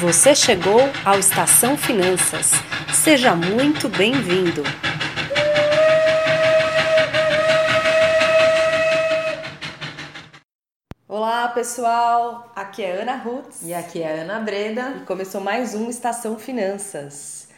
Você chegou ao Estação Finanças. Seja muito bem-vindo. Olá, pessoal. Aqui é Ana Ruth e aqui é Ana Breda e começou mais um Estação Finanças.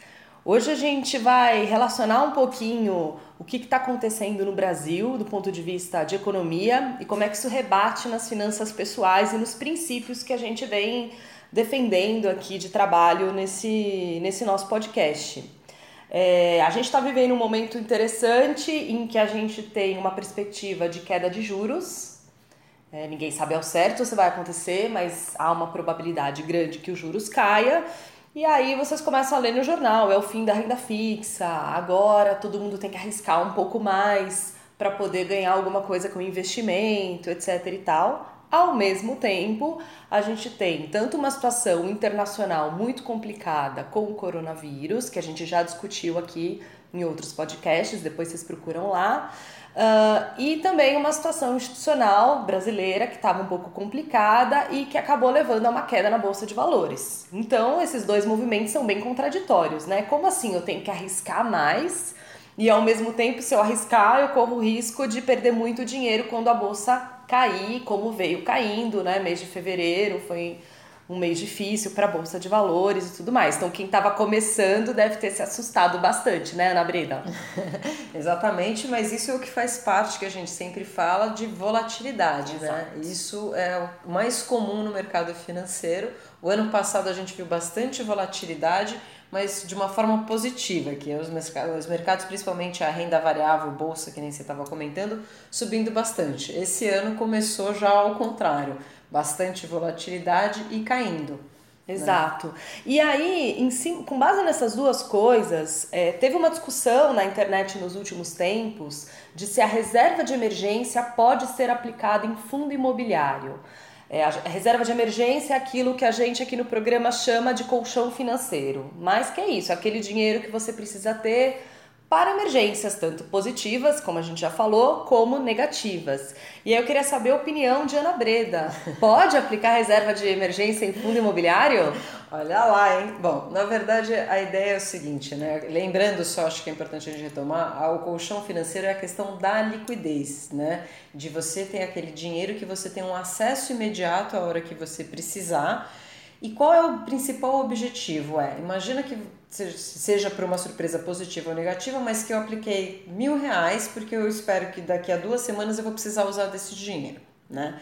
Hoje a gente vai relacionar um pouquinho o que está acontecendo no Brasil do ponto de vista de economia e como é que isso rebate nas finanças pessoais e nos princípios que a gente vem defendendo aqui de trabalho nesse, nesse nosso podcast. É, a gente está vivendo um momento interessante em que a gente tem uma perspectiva de queda de juros. É, ninguém sabe ao certo se vai acontecer, mas há uma probabilidade grande que os juros caia. E aí vocês começam a ler no jornal, é o fim da renda fixa, agora todo mundo tem que arriscar um pouco mais para poder ganhar alguma coisa com investimento, etc e tal. Ao mesmo tempo, a gente tem tanto uma situação internacional muito complicada com o coronavírus, que a gente já discutiu aqui em outros podcasts, depois vocês procuram lá, uh, e também uma situação institucional brasileira que estava um pouco complicada e que acabou levando a uma queda na Bolsa de Valores. Então, esses dois movimentos são bem contraditórios, né? Como assim eu tenho que arriscar mais? E ao mesmo tempo, se eu arriscar, eu corro o risco de perder muito dinheiro quando a bolsa cair como veio caindo, né? Mês de fevereiro foi um mês difícil para a bolsa de valores e tudo mais. Então quem estava começando deve ter se assustado bastante, né, Ana Breda? Exatamente, mas isso é o que faz parte que a gente sempre fala de volatilidade, né? Exato. né? Isso é o mais comum no mercado financeiro. O ano passado a gente viu bastante volatilidade mas de uma forma positiva, que os mercados, os mercados, principalmente a renda variável, bolsa, que nem você estava comentando, subindo bastante. Esse ano começou já ao contrário, bastante volatilidade e caindo. Né? Exato. Né? E aí, em com base nessas duas coisas, é, teve uma discussão na internet nos últimos tempos de se a reserva de emergência pode ser aplicada em fundo imobiliário. É, a reserva de emergência é aquilo que a gente aqui no programa chama de colchão financeiro. Mas que é isso, aquele dinheiro que você precisa ter para emergências, tanto positivas, como a gente já falou, como negativas. E aí eu queria saber a opinião de Ana Breda. Pode aplicar reserva de emergência em fundo imobiliário? Olha lá, hein? Bom, na verdade a ideia é o seguinte, né? Lembrando só, acho que é importante a gente retomar, o colchão financeiro é a questão da liquidez, né? De você ter aquele dinheiro que você tem um acesso imediato a hora que você precisar. E qual é o principal objetivo? É, imagina que seja por uma surpresa positiva ou negativa, mas que eu apliquei mil reais porque eu espero que daqui a duas semanas eu vou precisar usar desse dinheiro, né?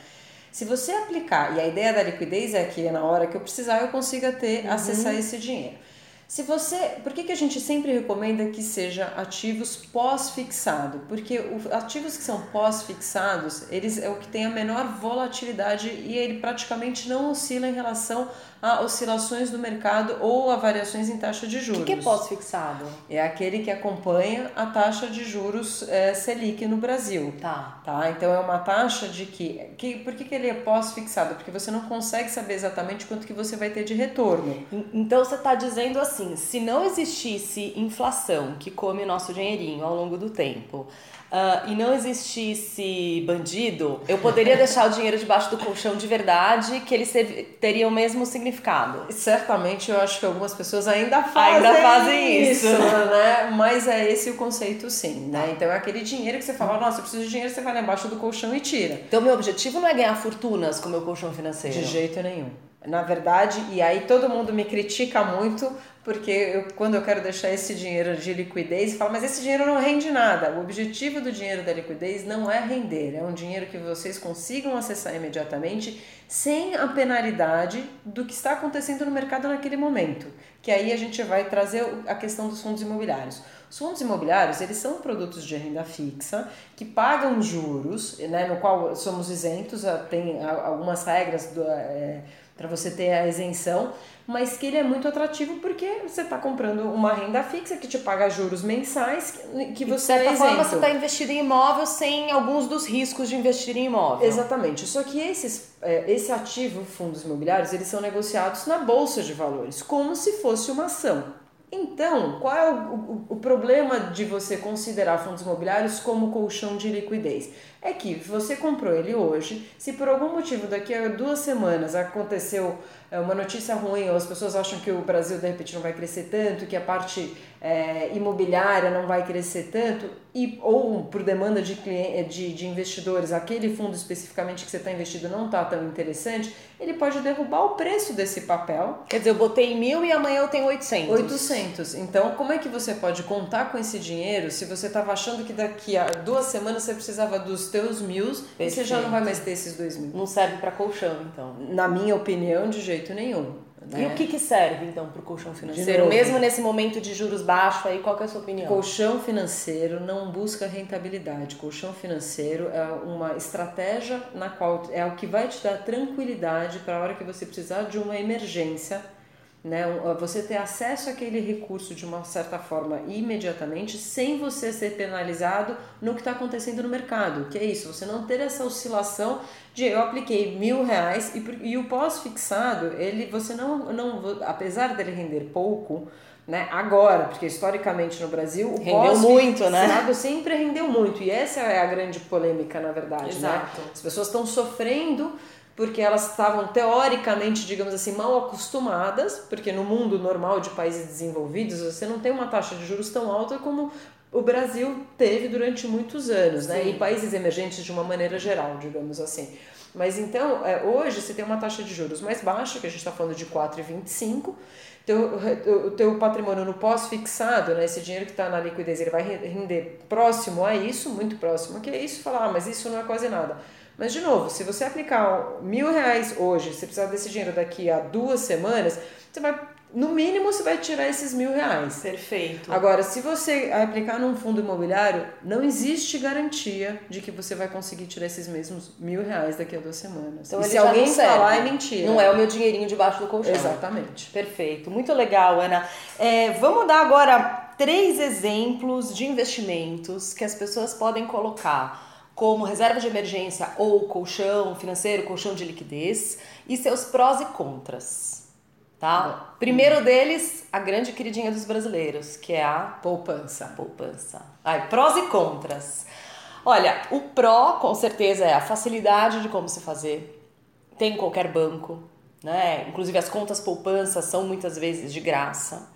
Se você aplicar, e a ideia da liquidez é que na hora que eu precisar eu consiga ter, uhum. acessar esse dinheiro. Se você, por que, que a gente sempre recomenda que seja ativos pós-fixado? Porque os ativos que são pós-fixados, eles é o que tem a menor volatilidade e ele praticamente não oscila em relação a oscilações do mercado ou a variações em taxa de juros. O que, que é pós-fixado? É aquele que acompanha a taxa de juros é, Selic no Brasil. Tá. tá. Então é uma taxa de que, que por que, que ele é pós-fixado? Porque você não consegue saber exatamente quanto que você vai ter de retorno. Então você está dizendo assim, se não existisse inflação que come o nosso dinheirinho ao longo do tempo, uh, e não existisse bandido, eu poderia deixar o dinheiro debaixo do colchão de verdade, que ele teria o mesmo significado. Certamente eu acho que algumas pessoas ainda fazem, ainda fazem isso, isso, né? Mas é esse o conceito sim, né? Então é aquele dinheiro que você fala, nossa, eu preciso de dinheiro, você vai lá embaixo do colchão e tira. Então meu objetivo não é ganhar fortunas com o meu colchão financeiro. De jeito nenhum. Na verdade, e aí todo mundo me critica muito porque eu, quando eu quero deixar esse dinheiro de liquidez, falo, mas esse dinheiro não rende nada. O objetivo do dinheiro da liquidez não é render, é um dinheiro que vocês consigam acessar imediatamente sem a penalidade do que está acontecendo no mercado naquele momento. Que aí a gente vai trazer a questão dos fundos imobiliários. Os fundos imobiliários, eles são produtos de renda fixa que pagam juros, né, no qual somos isentos, tem algumas regras do, é, para você ter a isenção, mas que ele é muito atrativo porque você está comprando uma renda fixa que te paga juros mensais que você e de certa é forma você está investido em imóvel sem alguns dos riscos de investir em imóvel. Exatamente. Só que esses, é, esse ativo, fundos imobiliários, eles são negociados na bolsa de valores, como se fosse uma ação. Então, qual é o, o, o, problema de você considerar fundos imobiliários como colchão de liquidez? É que você comprou ele hoje, se por algum motivo daqui a duas semanas aconteceu é, uma notícia ruim, ou as pessoas acham que o Brasil de repente não vai crescer tanto, que a parte é, imobiliária não vai crescer tanto, e, ou por demanda de, de, de investidores, aquele fundo especificamente que você está investido não está tão interessante, ele pode derrubar o preço desse papel. Quer dizer, eu botei mil e amanhã eu tenho 800. 800. Então, como é que você pode contar com esse dinheiro se você estava achando que daqui a duas semanas você precisava dos teus mil e você já não vai mais ter esses dois mil? Não serve para colchão, então. Na minha opinião, de jeito nenhum. Né? E o que, que serve então para o colchão financeiro? Mesmo nesse momento de juros baixos, aí qual é a sua opinião? Colchão financeiro não busca rentabilidade. Colchão financeiro é uma estratégia na qual é o que vai te dar tranquilidade para a hora que você precisar de uma emergência né? Você ter acesso àquele recurso de uma certa forma imediatamente, sem você ser penalizado no que está acontecendo no mercado. Que é isso, você não ter essa oscilação de eu apliquei mil reais e, e o pós-fixado, ele você não, não, apesar dele render pouco, né? Agora, porque historicamente no Brasil o rendeu muito, né? sempre rendeu muito e essa é a grande polêmica na verdade, né? Exato. né? As pessoas estão sofrendo porque elas estavam teoricamente, digamos assim, mal acostumadas, porque no mundo normal de países desenvolvidos você não tem uma taxa de juros tão alta como o Brasil teve durante muitos anos, né? E países emergentes de uma maneira geral, digamos assim. Mas então, é, hoje você tem uma taxa de juros mais baixa, que a gente está falando de 4,25, teu, o teu patrimônio no pós-fixado, né, esse dinheiro que está na liquidez, ele vai render próximo a isso, muito próximo que é isso, falar, ah, mas isso não é quase nada. Mas, de novo, se você aplicar mil reais hoje, você precisar desse dinheiro daqui a duas semanas, você vai, no mínimo, você vai tirar esses mil reais. Perfeito. Agora, se você aplicar num fundo imobiliário, não existe garantia de que você vai conseguir tirar esses mesmos mil reais daqui a duas semanas. Então, e se alguém falar, é mentira. Não é o meu dinheirinho debaixo do colchão. Exatamente. Perfeito. Muito legal, Ana. É, vamos dar agora três exemplos de investimentos que as pessoas podem colocar como reserva de emergência ou colchão financeiro, colchão de liquidez e seus prós e contras. Tá? Primeiro deles, a grande queridinha dos brasileiros, que é a poupança. Poupança. Ai, prós e contras. Olha, o pró com certeza é a facilidade de como se fazer. Tem em qualquer banco, né? Inclusive as contas poupança são muitas vezes de graça.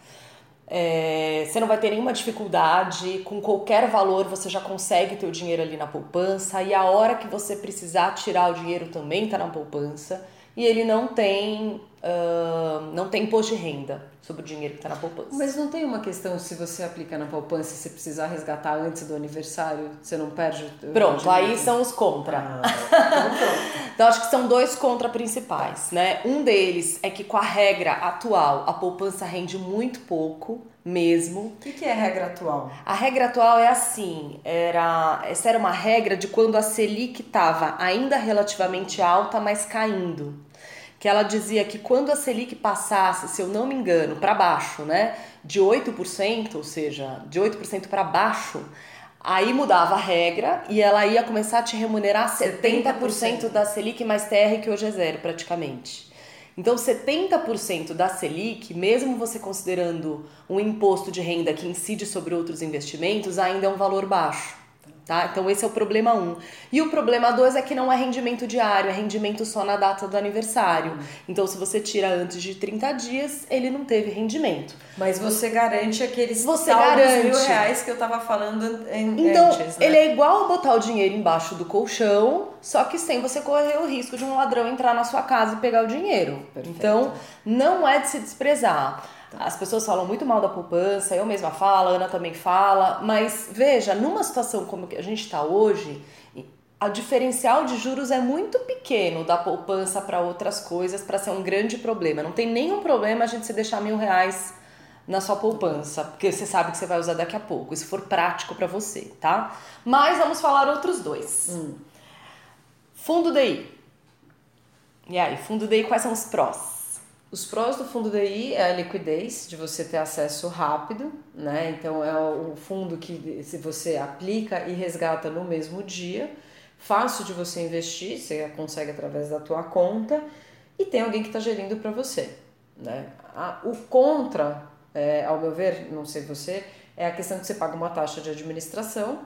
É, você não vai ter nenhuma dificuldade, com qualquer valor você já consegue ter o dinheiro ali na poupança e a hora que você precisar tirar o dinheiro também está na poupança e ele não tem uh, não tem imposto de renda sobre o dinheiro que está na poupança. Mas não tem uma questão se você aplica na poupança e você precisar resgatar antes do aniversário, você não perde o Pronto, aí são os contra. Ah, então, então acho que são dois contra principais, né? Um deles é que com a regra atual a poupança rende muito pouco mesmo. O que, que é a regra atual? A regra atual é assim, era essa era uma regra de quando a Selic estava ainda relativamente alta, mas caindo que ela dizia que quando a Selic passasse, se eu não me engano, para baixo, né, de 8%, ou seja, de 8% para baixo, aí mudava a regra e ela ia começar a te remunerar 70%, 70%. da Selic mais TR, que hoje é zero praticamente. Então, 70% da Selic, mesmo você considerando um imposto de renda que incide sobre outros investimentos, ainda é um valor baixo. Tá? Então esse é o problema 1. Um. E o problema 2 é que não é rendimento diário, é rendimento só na data do aniversário. Então se você tira antes de 30 dias, ele não teve rendimento. Mas você garante aqueles você garante. mil reais que eu tava falando em, então, antes, né? ele é igual botar o dinheiro embaixo do colchão, só que sem você correr o risco de um ladrão entrar na sua casa e pegar o dinheiro. Perfeito. Então, não é de se desprezar. As pessoas falam muito mal da poupança, eu mesma falo, a Ana também fala, mas veja, numa situação como a gente está hoje, a diferencial de juros é muito pequeno da poupança para outras coisas para ser um grande problema. Não tem nenhum problema a gente se deixar mil reais na sua poupança, porque você sabe que você vai usar daqui a pouco, se for prático para você, tá? Mas vamos falar outros dois. Hum. Fundo DI. E aí, fundo DI, quais são os prós? Os prós do fundo DI é a liquidez, de você ter acesso rápido, né? Então é o fundo que se você aplica e resgata no mesmo dia, fácil de você investir, você consegue através da tua conta e tem alguém que está gerindo para você, né? o contra, é, ao meu ver, não sei você, é a questão que você paga uma taxa de administração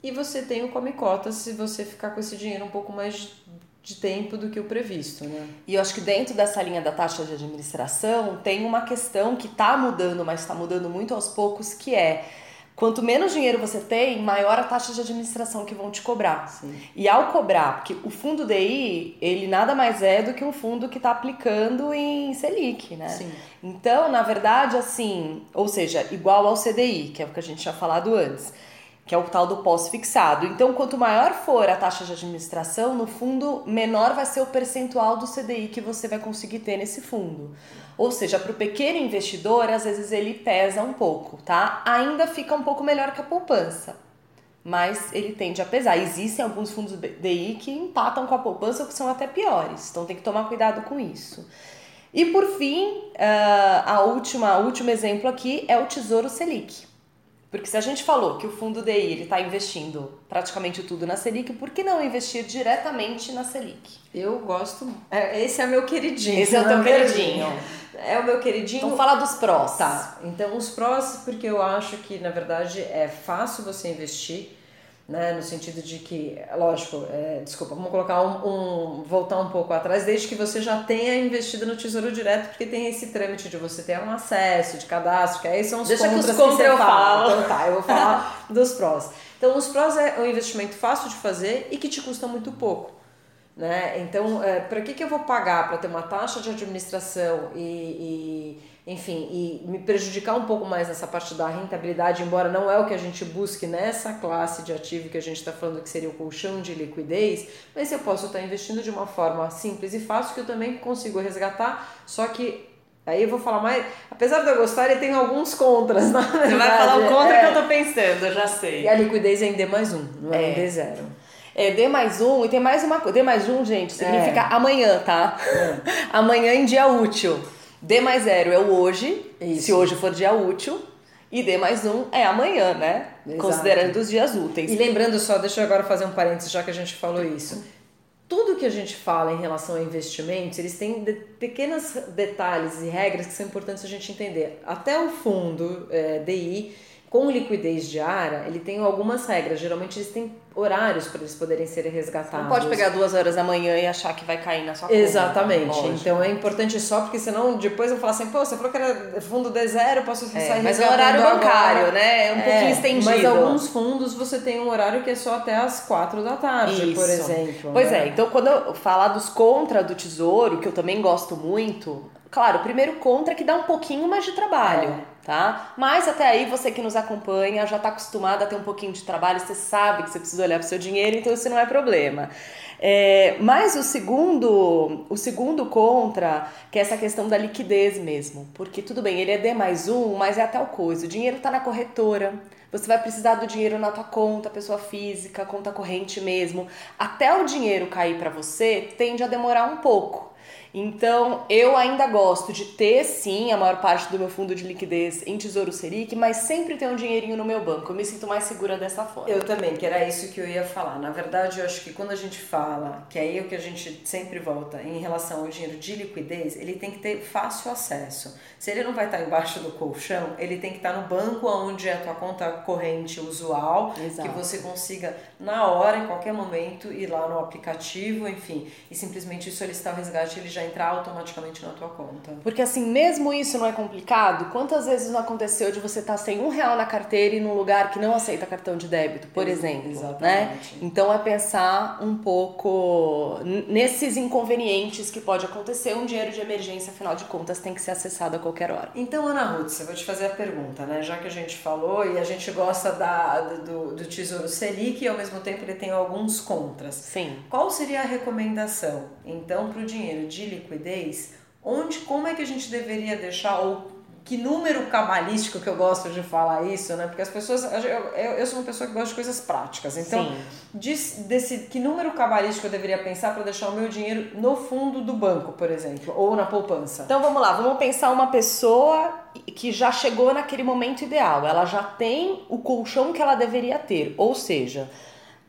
e você tem o come se você ficar com esse dinheiro um pouco mais de tempo do que o previsto, né? E eu acho que dentro dessa linha da taxa de administração tem uma questão que está mudando, mas está mudando muito aos poucos, que é quanto menos dinheiro você tem, maior a taxa de administração que vão te cobrar. Sim. E ao cobrar, porque o fundo DI, ele nada mais é do que um fundo que está aplicando em Selic, né? Sim. Então, na verdade, assim, ou seja, igual ao CDI, que é o que a gente tinha falado antes que é o tal do pós-fixado. Então, quanto maior for a taxa de administração, no fundo, menor vai ser o percentual do CDI que você vai conseguir ter nesse fundo. Ou seja, para o pequeno investidor, às vezes ele pesa um pouco, tá? Ainda fica um pouco melhor que a poupança, mas ele tende a pesar. Existem alguns fundos DI que empatam com a poupança ou que são até piores, então tem que tomar cuidado com isso. E por fim, ah, a última, o último exemplo aqui é o Tesouro Selic. Porque se a gente falou que o fundo DI está investindo praticamente tudo na Selic, por que não investir diretamente na Selic? Eu gosto. É, esse é meu queridinho. Esse é o teu queridinho. É o meu queridinho. Então fala dos prós. Tá. Então os prós, porque eu acho que na verdade é fácil você investir né? No sentido de que, lógico, é, desculpa, vamos colocar um, um, voltar um pouco atrás, desde que você já tenha investido no Tesouro Direto, porque tem esse trâmite de você ter um acesso, de cadastro, que aí são os Deixa contras que, os contras que eu. Então tá, eu vou falar dos prós. Então os prós é um investimento fácil de fazer e que te custa muito pouco. Né? Então, é, para que, que eu vou pagar para ter uma taxa de administração e, e enfim, e me prejudicar um pouco mais nessa parte da rentabilidade, embora não é o que a gente busque nessa classe de ativo que a gente está falando que seria o colchão de liquidez, mas eu posso estar investindo de uma forma simples e fácil que eu também consigo resgatar, só que aí eu vou falar mais, apesar de eu gostar, ele tem alguns contras, na verdade. Você vai falar o contra é. que eu tô pensando, eu já sei. E a liquidez é em D mais um, não é, é. em D zero. É, D mais um, e tem mais uma coisa. D mais um, gente, significa é. amanhã, tá? É. amanhã em dia útil. D mais zero é o hoje, Isso. se hoje for dia útil, e D mais um é amanhã, né? Exato. Considerando os dias úteis. E lembrando só, deixa eu agora fazer um parênteses, já que a gente falou isso. Tudo que a gente fala em relação a investimentos, eles têm de, pequenos detalhes e regras que são importantes a gente entender. Até o fundo é, DI, com liquidez diária, ele tem algumas regras. Geralmente eles têm horários para eles poderem ser resgatados. Não pode pegar duas horas da manhã e achar que vai cair na sua conta. Exatamente. Então é importante só porque senão depois eu falar assim, pô, você falou que era fundo D zero, posso é, sair Mas é horário bancário, agora. né? É um é, pouquinho estendido. Mas alguns fundos você tem um horário que é só até as quatro da tarde, Isso. por exemplo. Pois né? é, então quando eu falar dos contra do tesouro, que eu também gosto muito, claro, o primeiro contra é que dá um pouquinho mais de trabalho. É tá? Mas até aí você que nos acompanha já está acostumado a ter um pouquinho de trabalho, você sabe que você precisa olhar para o seu dinheiro, então isso não é problema. É, mas o segundo, o segundo contra, que é essa questão da liquidez mesmo, porque tudo bem, ele é D mais um, mas é tal coisa, o dinheiro está na corretora, você vai precisar do dinheiro na tua conta, pessoa física, conta corrente mesmo. Até o dinheiro cair para você, tende a demorar um pouco. Então, eu ainda gosto de ter sim a maior parte do meu fundo de liquidez em Tesouro Selic, mas sempre ter um dinheirinho no meu banco. Eu me sinto mais segura dessa forma. Eu também, que era isso que eu ia falar. Na verdade, eu acho que quando a gente fala, que aí é o que a gente sempre volta em relação ao dinheiro de liquidez, ele tem que ter fácil acesso. Se ele não vai estar embaixo do colchão, ele tem que estar no banco onde é a tua conta corrente usual, Exato. que você consiga na hora, em qualquer momento, ir lá no aplicativo, enfim, e simplesmente solicitar o resgate, ele já entrar automaticamente na tua conta. Porque assim, mesmo isso não é complicado, quantas vezes não aconteceu de você estar tá sem um real na carteira e num lugar que não aceita cartão de débito, por exemplo, né? Exatamente. né? Então é pensar um pouco nesses inconvenientes que pode acontecer, um dinheiro de emergência, afinal de contas, tem que ser acessado a qualquer hora. Então, Ana Ruth, eu vou te fazer a pergunta, né? Já que a gente falou e a gente gosta da, do, do Tesouro Selic e ao mesmo tempo ele tem alguns contras. Sim. Qual seria a recomendação, então, para o dinheiro de liquidez, onde, como é que a gente deveria deixar, ou que número cabalístico que eu gosto de falar isso, né? Porque as pessoas. Eu, eu sou uma pessoa que gosta de coisas práticas. Então, diz, desse, que número cabalístico eu deveria pensar para deixar o meu dinheiro no fundo do banco, por exemplo, ou na poupança? Então vamos lá, vamos pensar uma pessoa que já chegou naquele momento ideal. Ela já tem o colchão que ela deveria ter. Ou seja,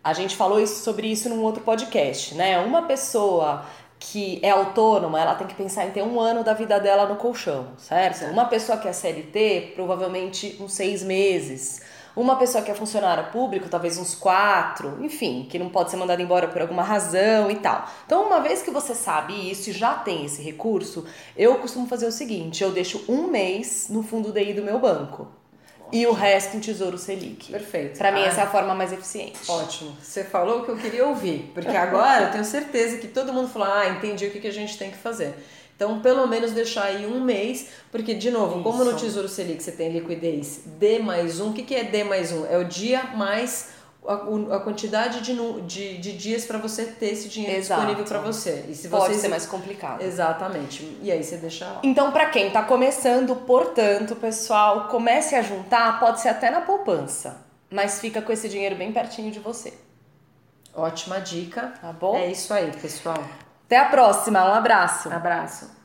a gente falou isso, sobre isso num outro podcast, né? Uma pessoa que é autônoma, ela tem que pensar em ter um ano da vida dela no colchão, certo? Uma pessoa que é CLT, provavelmente uns seis meses. uma pessoa que é funcionário público, talvez uns quatro, enfim, que não pode ser mandado embora por alguma razão e tal. Então, uma vez que você sabe isso e já tem esse recurso, eu costumo fazer o seguinte: eu deixo um mês no fundo DI do meu banco e o resto em Tesouro Selic. Perfeito. Para mim, ah, essa é a forma mais eficiente. Ótimo. Você falou o que eu queria ouvir, porque agora eu tenho certeza que todo mundo falou: ah, entendi o que, que a gente tem que fazer. Então, pelo menos deixar aí um mês, porque, de novo, Isso. como no Tesouro Selic você tem liquidez D mais um, o que, que é D mais um? É o dia mais a, a quantidade de, de, de dias para você ter esse dinheiro Exato. disponível para você. E se Pode ser mais complicado. Exatamente. E aí você deixa lá. Então, para quem está começando, portanto, pessoal, comece a juntar, pode ser até na poupança, mas fica com esse dinheiro bem pertinho de você. Ótima dica. Tá bom? É isso aí, pessoal. Até a próxima. Um abraço. Abraço.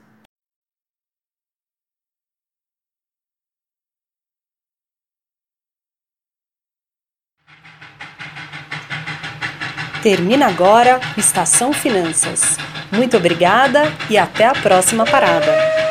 Termina agora Estação Finanças. Muito obrigada e até a próxima parada.